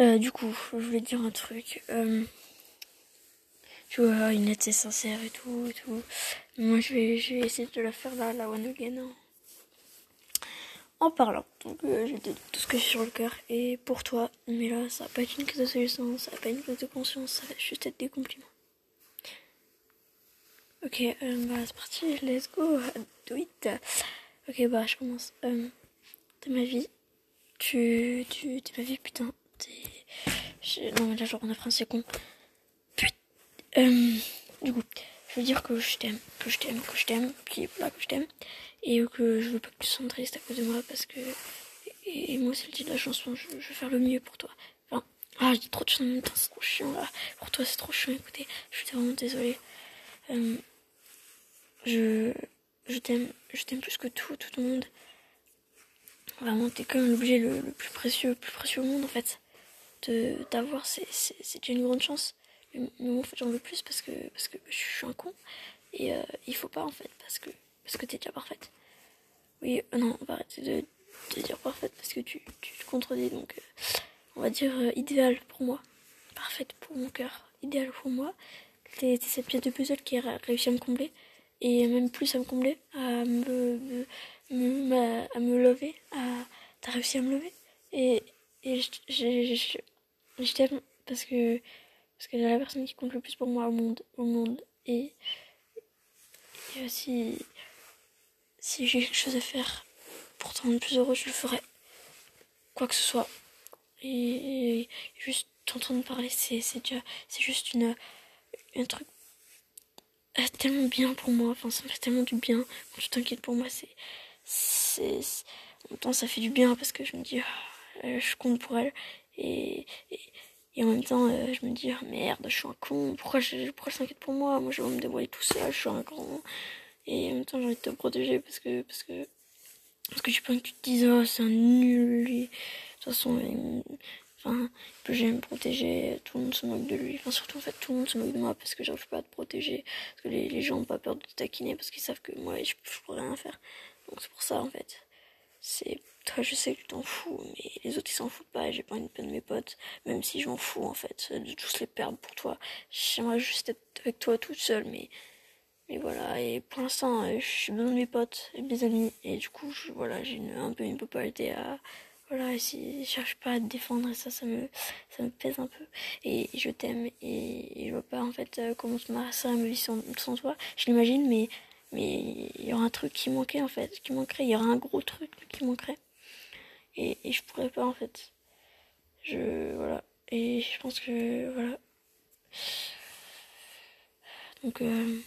Euh, du coup, je voulais te dire un truc. Euh, tu vois, une lettre c'est sincère et tout, et tout. Moi, je vais, je vais essayer de la faire là, la one again. hein. En parlant. Donc, euh, je te dis tout ce que j'ai sur le cœur. Et pour toi, mais là, ça va pas être une crise de solution, ça va pas être une crise de conscience, ça va juste être des compliments. Ok, euh, bah, c'est parti, let's go, do it. Ok, bah, je commence. T'es ma vie. Tu, tu, t'es ma vie, putain. Non, mais là, genre, on a pris un c'est con. Putain. Euh, du coup, je veux dire que je t'aime, que je t'aime, que je t'aime, puis voilà, que je t'aime. Et que je veux pas que tu sois triste à cause de moi parce que. Et, moi, c'est le titre de la chanson, je, je veux faire le mieux pour toi. Enfin, ah, dis trop de choses en même temps, c'est trop chiant là. Pour toi, c'est trop chiant, écoutez. Je suis vraiment désolée. Euh, je je t'aime, je t'aime plus que tout, tout le monde. Vraiment, t'es comme l'objet le, le plus précieux, le plus précieux au monde en fait. D'avoir, c'est une grande chance. Mais, en fait, j'en veux plus parce que parce que je suis un con et euh, il faut pas en fait parce que parce que t'es déjà parfaite. Oui, euh, non, on va arrêter de, de dire parfaite parce que tu tu te contredis donc euh, on va dire euh, idéal pour moi, parfaite pour mon cœur, idéal pour moi. T'es cette pièce de puzzle qui a réussi à me combler et même plus à me combler, à me, à me lever, à t'as réussi à me lever et, je t'aime parce que parce que t'es la personne qui compte le plus pour moi au monde au monde et, et aussi si j'ai quelque chose à faire pour te rendre plus heureux je le ferai quoi que ce soit et, et juste t'entendre parler c'est c'est déjà c'est juste une un truc euh, tellement bien pour moi. Enfin, ça me fait tellement du bien. Quand tu t'inquiètes pour moi, c'est. c'est c'est- En même temps, ça fait du bien parce que je me dis, ah, euh, je compte pour elle. Et, et, en même temps, euh, je me dis, ah, merde, je suis un con. Pourquoi je, pourquoi je s'inquiète pour moi? Moi, je vais me débrouiller tout seul. Je suis un grand. Et en même temps, j'ai envie de te protéger parce que. Parce que, parce que pas envie que tu te dises, oh, c'est un nul. lui. De toute façon, il- Enfin, que j'aime me protéger, tout le monde se moque de lui. Enfin, surtout, en fait, tout le monde se moque de moi parce que j'arrive pas à te protéger. Parce que les, les gens ont pas peur de te taquiner parce qu'ils savent que moi, je, je pourrais rien faire. Donc, c'est pour ça, en fait. C'est. Je sais que tu t'en fous, mais les autres, ils s'en foutent pas et j'ai pas envie de perdre mes potes. Même si je m'en fous, en fait, de tous les perdre pour toi. J'aimerais juste être avec toi toute seule, mais. Mais voilà, et pour l'instant, euh, j'ai besoin de mes potes et de mes amis. Et du coup, je, voilà, j'ai une- un peu une popularité à. Voilà, je cherche pas à te défendre, ça, ça me, ça me pèse un peu. Et je t'aime, et, je vois pas en fait euh, comment se serait ma vie sans, sans toi. Je l'imagine, mais mais il y aura un truc qui manquait en fait, qui manquerait. Il y aura un gros truc qui manquerait. Et, je pourrais pas en fait. Je. Voilà. Et je pense que. Voilà. Donc. euh,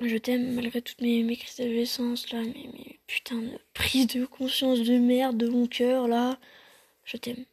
je t'aime malgré toutes mes, mes crises d'adolescence là, mes, mes putains de prises de conscience de merde de mon cœur là. Je t'aime.